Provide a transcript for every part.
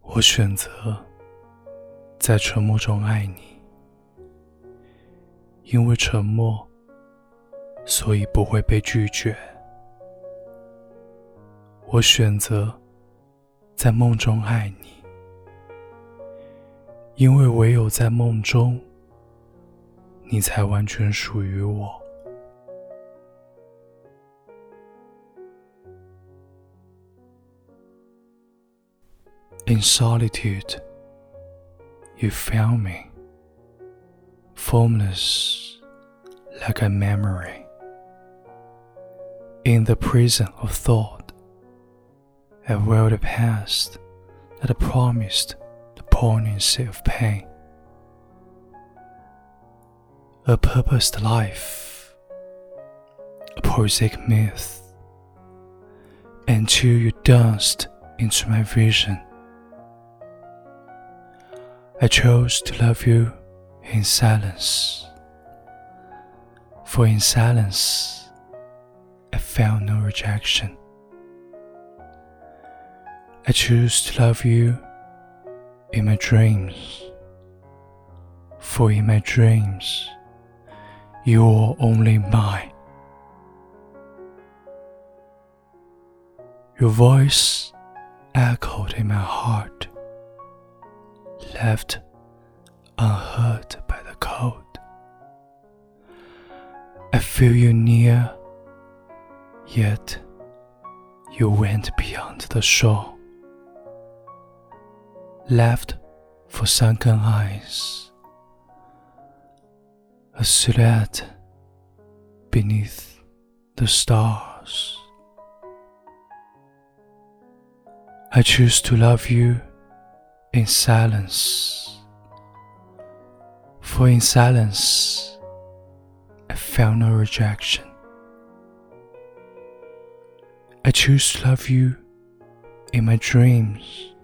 我选择在沉默中爱你，因为沉默，所以不会被拒绝。我选择在梦中爱你，因为唯有在梦中，你才完全属于我。In solitude, you found me, formless like a memory. In the prison of thought, a world past that promised the poignancy of pain. A purposed life, a prosaic myth, until you danced into my vision I chose to love you in silence, for in silence I felt no rejection. I choose to love you in my dreams, for in my dreams you are only mine. Your voice echoed in my heart left unhurt by the cold. I feel you near, yet you went beyond the shore, left for sunken eyes, a silhouette beneath the stars. I choose to love you in silence. For in silence, I felt no rejection. I choose to love you in my dreams.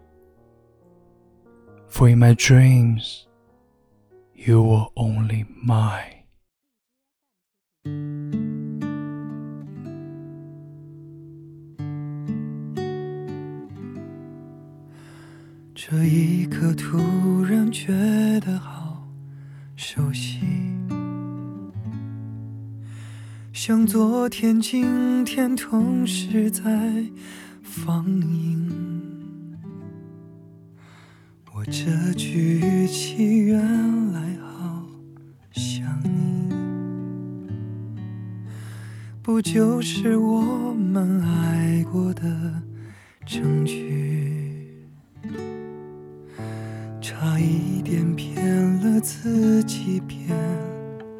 For in my dreams, you were only mine. 这一刻突然觉得好熟悉，像昨天、今天同时在放映。这句语气原来好像你，不就是我们爱过的证据？差一点骗了自己，骗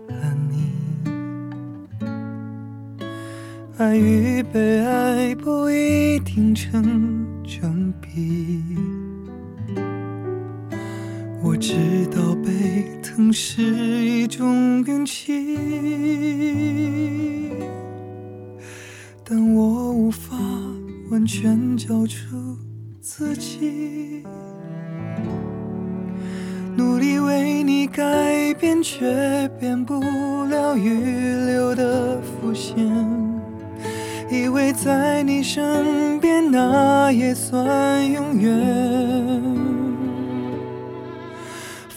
了你。爱与被爱不一定成正比。我知道被疼是一种运气，但我无法完全交出自己。努力为你改变，却变不了预留的伏线。以为在你身边，那也算永远。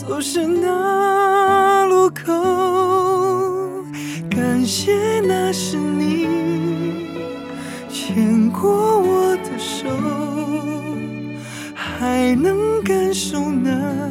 走失那路口。感谢那是你牵过我的手，还能感受那。